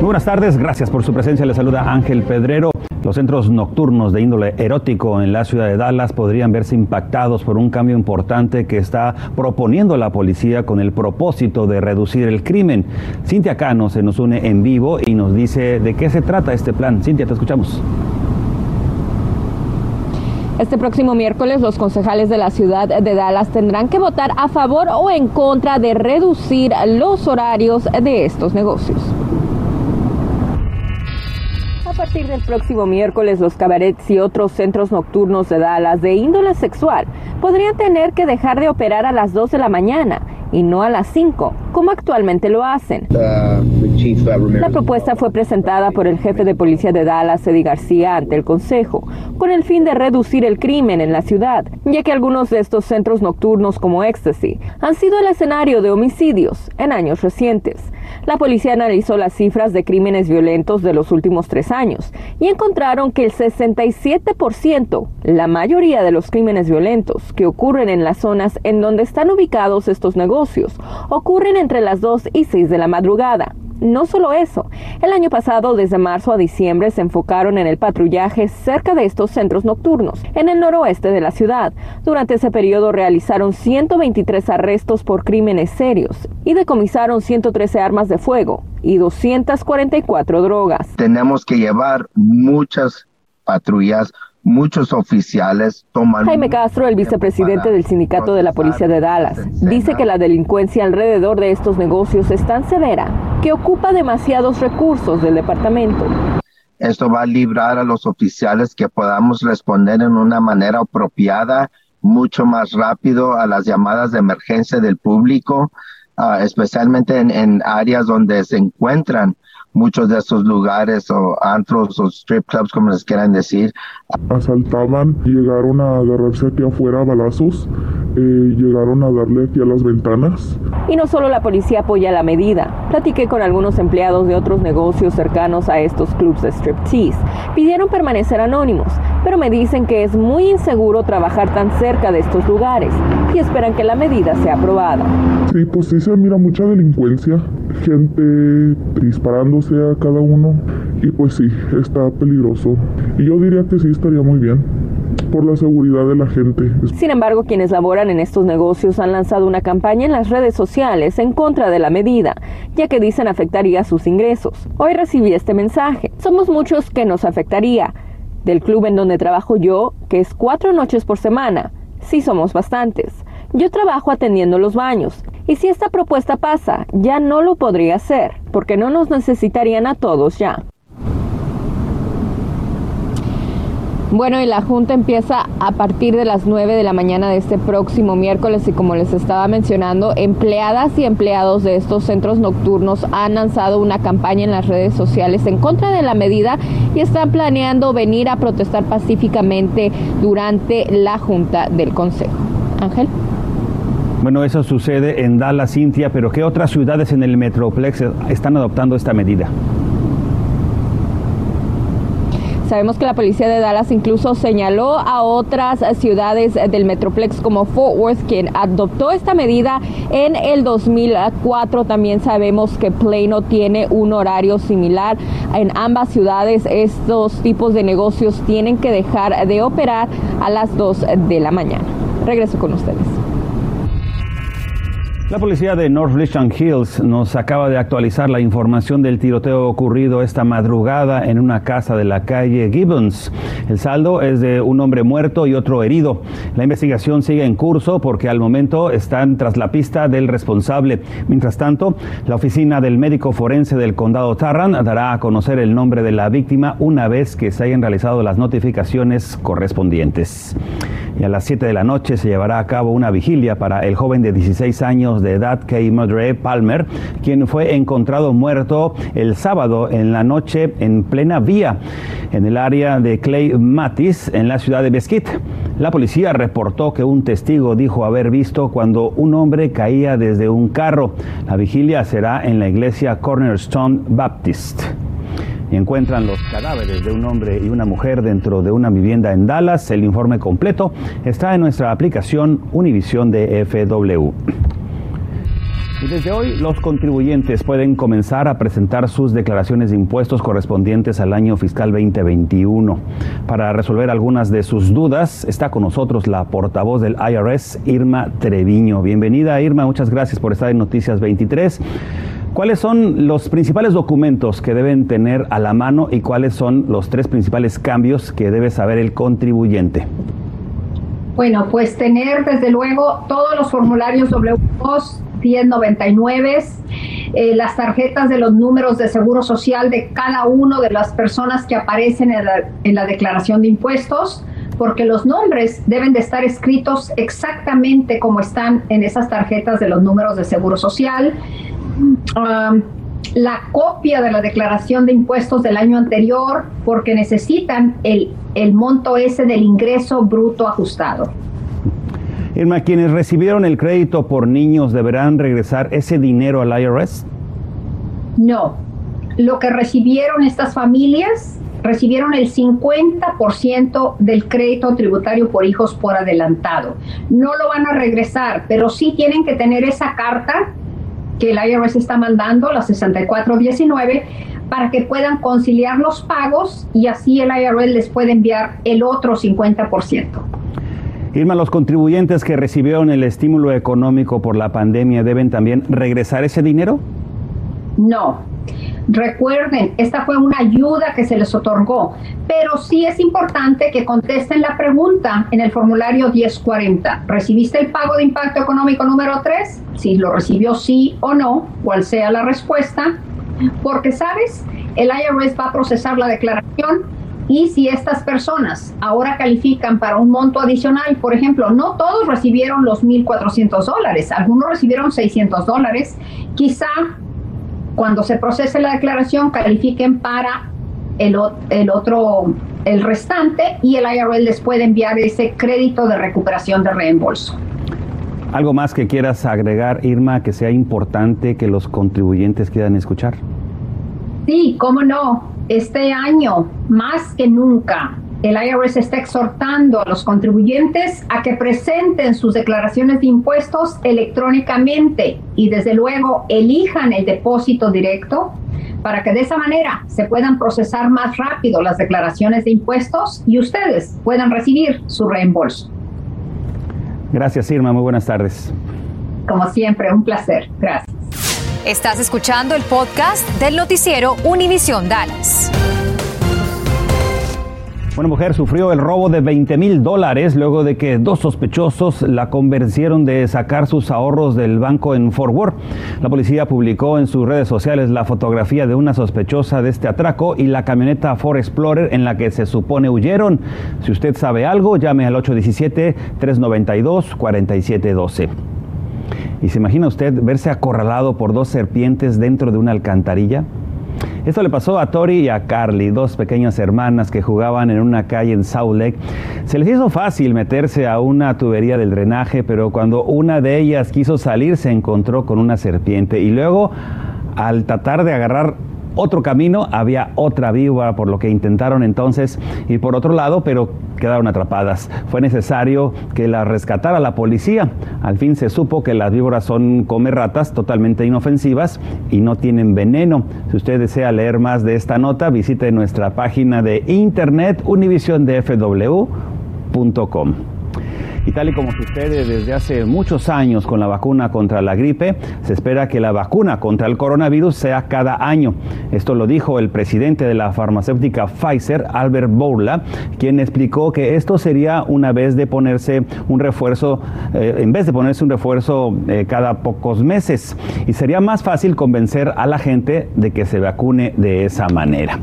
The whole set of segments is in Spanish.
Buenas tardes, gracias por su presencia. Le saluda Ángel Pedrero. Los centros nocturnos de índole erótico en la ciudad de Dallas podrían verse impactados por un cambio importante que está proponiendo la policía con el propósito de reducir el crimen. Cintia Cano se nos une en vivo y nos dice de qué se trata este plan. Cintia, te escuchamos. Este próximo miércoles los concejales de la ciudad de Dallas tendrán que votar a favor o en contra de reducir los horarios de estos negocios. Partir del próximo miércoles, los cabarets y otros centros nocturnos de Dallas de índole sexual podrían tener que dejar de operar a las 2 de la mañana y no a las 5, como actualmente lo hacen. La propuesta fue presentada por el jefe de policía de Dallas, Eddie García, ante el Consejo, con el fin de reducir el crimen en la ciudad, ya que algunos de estos centros nocturnos como Ecstasy han sido el escenario de homicidios en años recientes. La policía analizó las cifras de crímenes violentos de los últimos tres años y encontraron que el 67%, la mayoría de los crímenes violentos que ocurren en las zonas en donde están ubicados estos negocios, ocurren entre las 2 y 6 de la madrugada. No solo eso, el año pasado, desde marzo a diciembre, se enfocaron en el patrullaje cerca de estos centros nocturnos, en el noroeste de la ciudad. Durante ese periodo realizaron 123 arrestos por crímenes serios y decomisaron 113 armas de fuego y 244 drogas. Tenemos que llevar muchas patrullas muchos oficiales toman... Jaime Castro, el vicepresidente del sindicato de la policía de Dallas, dice que la delincuencia alrededor de estos negocios es tan severa que ocupa demasiados recursos del departamento. Esto va a librar a los oficiales que podamos responder en una manera apropiada, mucho más rápido a las llamadas de emergencia del público, ah, especialmente en, en áreas donde se encuentran muchos de estos lugares o antros o strip clubs, como les quieran decir. Asaltaban, llegaron a agarrarse aquí afuera a balazos, eh, llegaron a darle aquí a las ventanas. Y no solo la policía apoya la medida. Platiqué con algunos empleados de otros negocios cercanos a estos clubs de striptease. Pidieron permanecer anónimos, pero me dicen que es muy inseguro trabajar tan cerca de estos lugares y esperan que la medida sea aprobada. Sí, pues sí se mira mucha delincuencia, gente disparándose a cada uno y pues sí, está peligroso. Y yo diría que sí estaría muy bien por la seguridad de la gente. Sin embargo, quienes laboran en estos negocios han lanzado una campaña en las redes sociales en contra de la medida, ya que dicen afectaría sus ingresos. Hoy recibí este mensaje. Somos muchos que nos afectaría. Del club en donde trabajo yo, que es cuatro noches por semana, sí somos bastantes. Yo trabajo atendiendo los baños y si esta propuesta pasa, ya no lo podría hacer, porque no nos necesitarían a todos ya. Bueno, y la Junta empieza a partir de las 9 de la mañana de este próximo miércoles y como les estaba mencionando, empleadas y empleados de estos centros nocturnos han lanzado una campaña en las redes sociales en contra de la medida y están planeando venir a protestar pacíficamente durante la Junta del Consejo. Ángel. Bueno, eso sucede en Dallas, Cintia, pero ¿qué otras ciudades en el Metroplex están adoptando esta medida? Sabemos que la policía de Dallas incluso señaló a otras ciudades del Metroplex como Fort Worth, quien adoptó esta medida en el 2004. También sabemos que Plano tiene un horario similar. En ambas ciudades estos tipos de negocios tienen que dejar de operar a las 2 de la mañana. Regreso con ustedes. La policía de North Richland Hills nos acaba de actualizar la información del tiroteo ocurrido esta madrugada en una casa de la calle Gibbons. El saldo es de un hombre muerto y otro herido. La investigación sigue en curso porque al momento están tras la pista del responsable. Mientras tanto, la oficina del médico forense del condado Tarrant dará a conocer el nombre de la víctima una vez que se hayan realizado las notificaciones correspondientes. Y a las 7 de la noche se llevará a cabo una vigilia para el joven de 16 años de edad, Kay Mudray Palmer, quien fue encontrado muerto el sábado en la noche en plena vía en el área de Clay Matis, en la ciudad de Mesquite. La policía reportó que un testigo dijo haber visto cuando un hombre caía desde un carro. La vigilia será en la iglesia Cornerstone Baptist encuentran los cadáveres de un hombre y una mujer dentro de una vivienda en Dallas. El informe completo está en nuestra aplicación Univision de FW. Y desde hoy los contribuyentes pueden comenzar a presentar sus declaraciones de impuestos correspondientes al año fiscal 2021. Para resolver algunas de sus dudas está con nosotros la portavoz del IRS, Irma Treviño. Bienvenida Irma, muchas gracias por estar en Noticias 23. ¿Cuáles son los principales documentos que deben tener a la mano y cuáles son los tres principales cambios que debe saber el contribuyente? Bueno, pues tener desde luego todos los formularios W2 1099, eh, las tarjetas de los números de seguro social de cada una de las personas que aparecen en la, en la declaración de impuestos, porque los nombres deben de estar escritos exactamente como están en esas tarjetas de los números de seguro social. Um, la copia de la declaración de impuestos del año anterior, porque necesitan el, el monto ese del ingreso bruto ajustado. Irma, quienes recibieron el crédito por niños deberán regresar ese dinero al IRS? No. Lo que recibieron estas familias, recibieron el 50% del crédito tributario por hijos por adelantado. No lo van a regresar, pero sí tienen que tener esa carta que el IRS está mandando, la 6419, para que puedan conciliar los pagos y así el IRS les puede enviar el otro 50%. Irma, ¿los contribuyentes que recibieron el estímulo económico por la pandemia deben también regresar ese dinero? No. Recuerden, esta fue una ayuda que se les otorgó, pero sí es importante que contesten la pregunta en el formulario 1040. ¿Recibiste el pago de impacto económico número 3? Si lo recibió sí o no, cual sea la respuesta, porque sabes, el IRS va a procesar la declaración y si estas personas ahora califican para un monto adicional, por ejemplo, no todos recibieron los 1.400 dólares, algunos recibieron 600 dólares, quizá cuando se procese la declaración califiquen para el, el otro, el restante y el IRS les puede enviar ese crédito de recuperación de reembolso. ¿Algo más que quieras agregar, Irma, que sea importante que los contribuyentes quieran escuchar? Sí, cómo no este año, más que nunca, el IRS está exhortando a los contribuyentes a que presenten sus declaraciones de impuestos electrónicamente y desde luego elijan el depósito directo para que de esa manera se puedan procesar más rápido las declaraciones de impuestos y ustedes puedan recibir su reembolso. Gracias Irma, muy buenas tardes. Como siempre, un placer. Gracias. Estás escuchando el podcast del noticiero Univisión Dallas. Una mujer sufrió el robo de 20 mil dólares luego de que dos sospechosos la convencieron de sacar sus ahorros del banco en Fort Worth. La policía publicó en sus redes sociales la fotografía de una sospechosa de este atraco y la camioneta Ford Explorer en la que se supone huyeron. Si usted sabe algo, llame al 817-392-4712. ¿Y se imagina usted verse acorralado por dos serpientes dentro de una alcantarilla? Esto le pasó a Tori y a Carly, dos pequeñas hermanas que jugaban en una calle en South Lake. Se les hizo fácil meterse a una tubería del drenaje, pero cuando una de ellas quiso salir se encontró con una serpiente y luego al tratar de agarrar otro camino, había otra víbora, por lo que intentaron entonces ir por otro lado, pero quedaron atrapadas. Fue necesario que las rescatara la policía. Al fin se supo que las víboras son come ratas totalmente inofensivas y no tienen veneno. Si usted desea leer más de esta nota, visite nuestra página de internet univisiondfw.com. Y tal y como sucede desde hace muchos años con la vacuna contra la gripe, se espera que la vacuna contra el coronavirus sea cada año. Esto lo dijo el presidente de la farmacéutica Pfizer, Albert Bourla, quien explicó que esto sería una vez de ponerse un refuerzo, eh, en vez de ponerse un refuerzo eh, cada pocos meses. Y sería más fácil convencer a la gente de que se vacune de esa manera.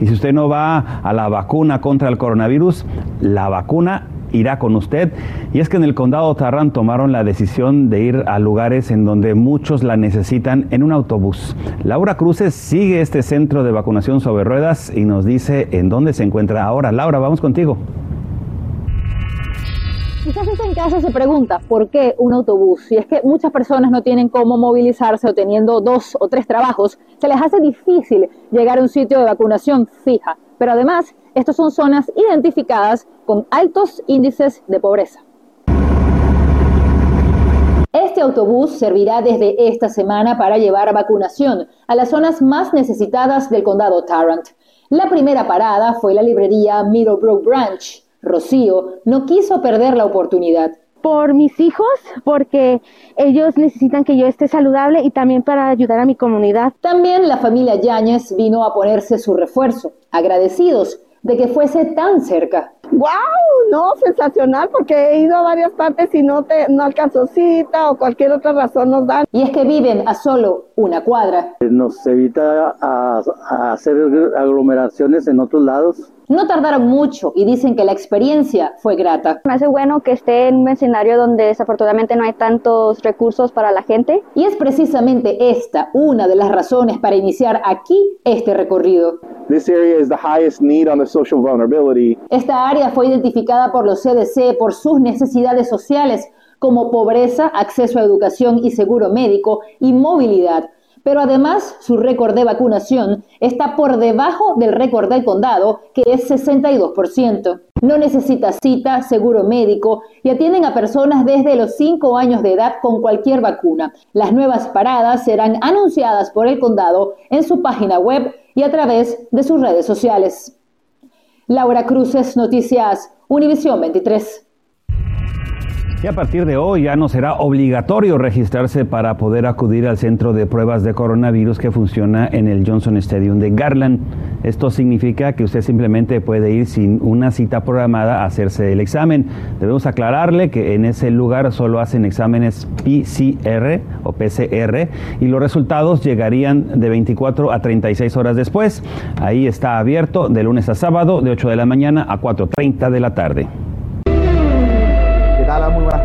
Y si usted no va a la vacuna contra el coronavirus, la vacuna irá con usted. Y es que en el condado Tarrant tomaron la decisión de ir a lugares en donde muchos la necesitan en un autobús. Laura Cruces sigue este centro de vacunación sobre ruedas y nos dice en dónde se encuentra ahora. Laura, vamos contigo. Mucha gente en casa se pregunta por qué un autobús. Si es que muchas personas no tienen cómo movilizarse o teniendo dos o tres trabajos, se les hace difícil llegar a un sitio de vacunación fija. Pero además, estas son zonas identificadas con altos índices de pobreza. Este autobús servirá desde esta semana para llevar vacunación a las zonas más necesitadas del condado Tarrant. La primera parada fue la librería Middlebrook Branch, Rocío no quiso perder la oportunidad. Por mis hijos, porque ellos necesitan que yo esté saludable y también para ayudar a mi comunidad. También la familia Yáñez vino a ponerse su refuerzo, agradecidos de que fuese tan cerca. ¡Wow! No, sensacional, porque he ido a varias partes y no, te, no alcanzo cita o cualquier otra razón nos dan. Y es que viven a solo una cuadra. Nos evita a, a hacer aglomeraciones en otros lados. No tardaron mucho y dicen que la experiencia fue grata. Me hace bueno que esté en un escenario donde desafortunadamente no hay tantos recursos para la gente. Y es precisamente esta una de las razones para iniciar aquí este recorrido. This area is the highest need on the social vulnerability. Esta área fue identificada por los CDC por sus necesidades sociales como pobreza, acceso a educación y seguro médico y movilidad pero además su récord de vacunación está por debajo del récord del condado, que es 62%. No necesita cita, seguro médico y atienden a personas desde los 5 años de edad con cualquier vacuna. Las nuevas paradas serán anunciadas por el condado en su página web y a través de sus redes sociales. Laura Cruces, Noticias, Univisión 23. Y a partir de hoy ya no será obligatorio registrarse para poder acudir al centro de pruebas de coronavirus que funciona en el Johnson Stadium de Garland. Esto significa que usted simplemente puede ir sin una cita programada a hacerse el examen. Debemos aclararle que en ese lugar solo hacen exámenes PCR o PCR y los resultados llegarían de 24 a 36 horas después. Ahí está abierto de lunes a sábado de 8 de la mañana a 4.30 de la tarde.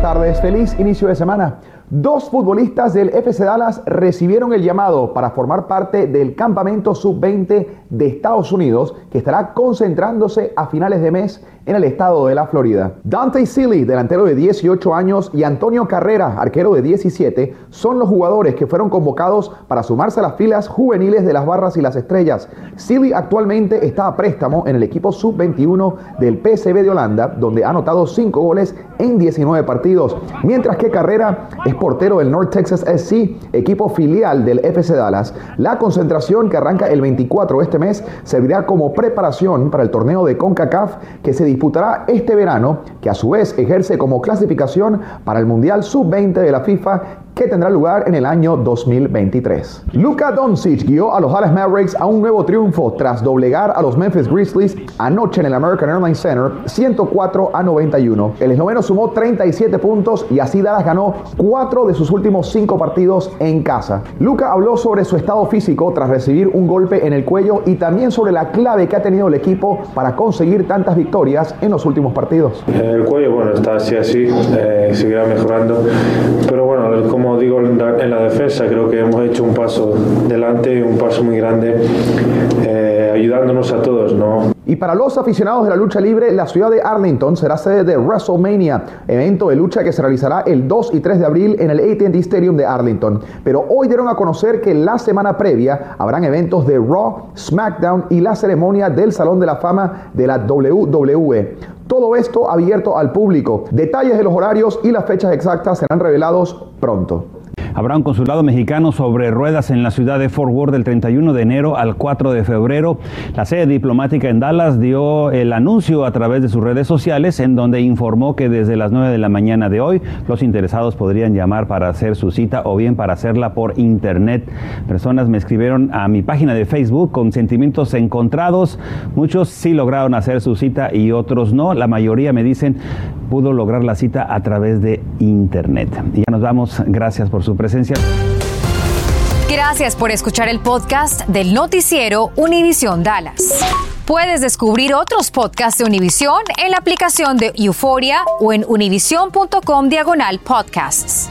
Tardes. Feliz inicio de semana. Dos futbolistas del FC Dallas recibieron el llamado para formar parte del campamento sub-20 de Estados Unidos que estará concentrándose a finales de mes en el estado de la Florida. Dante Sealy, delantero de 18 años, y Antonio Carrera, arquero de 17, son los jugadores que fueron convocados para sumarse a las filas juveniles de las Barras y las Estrellas. Sealy actualmente está a préstamo en el equipo sub-21 del PSV de Holanda, donde ha anotado 5 goles en 19 partidos, mientras que Carrera es portero del North Texas SC, equipo filial del FC Dallas. La concentración que arranca el 24 de este mes servirá como preparación para el torneo de CONCACAF que se disputará este verano, que a su vez ejerce como clasificación para el Mundial Sub-20 de la FIFA que tendrá lugar en el año 2023. Luka Doncic guió a los Dallas Mavericks a un nuevo triunfo tras doblegar a los Memphis Grizzlies anoche en el American Airlines Center 104 a 91. El esloveno sumó 37 puntos y así Dallas ganó 4 de sus últimos 5 partidos en casa. Luka habló sobre su estado físico tras recibir un golpe en el cuello y también sobre la clave que ha tenido el equipo para conseguir tantas victorias en los últimos partidos. El cuello, bueno, está así así, eh, seguirá mejorando, pero bueno, como como digo en la, defensa, creo que hemos hecho un paso delante, un paso muy grande, eh, ayudándonos a todos, ¿no? Y para los aficionados de la lucha libre, la ciudad de Arlington será sede de WrestleMania, evento de lucha que se realizará el 2 y 3 de abril en el AT&T Stadium de Arlington. Pero hoy dieron a conocer que la semana previa habrán eventos de Raw, SmackDown y la ceremonia del Salón de la Fama de la WWE. Todo esto abierto al público. Detalles de los horarios y las fechas exactas serán revelados pronto. Habrá un consulado mexicano sobre ruedas en la ciudad de Fort Worth del 31 de enero al 4 de febrero. La sede diplomática en Dallas dio el anuncio a través de sus redes sociales en donde informó que desde las 9 de la mañana de hoy los interesados podrían llamar para hacer su cita o bien para hacerla por internet. Personas me escribieron a mi página de Facebook con sentimientos encontrados. Muchos sí lograron hacer su cita y otros no. La mayoría me dicen pudo lograr la cita a través de internet. Y ya nos vamos. Gracias por su presencia. Gracias por escuchar el podcast del noticiero Univisión Dallas. Puedes descubrir otros podcasts de Univision en la aplicación de Euforia o en univision.com diagonal podcasts.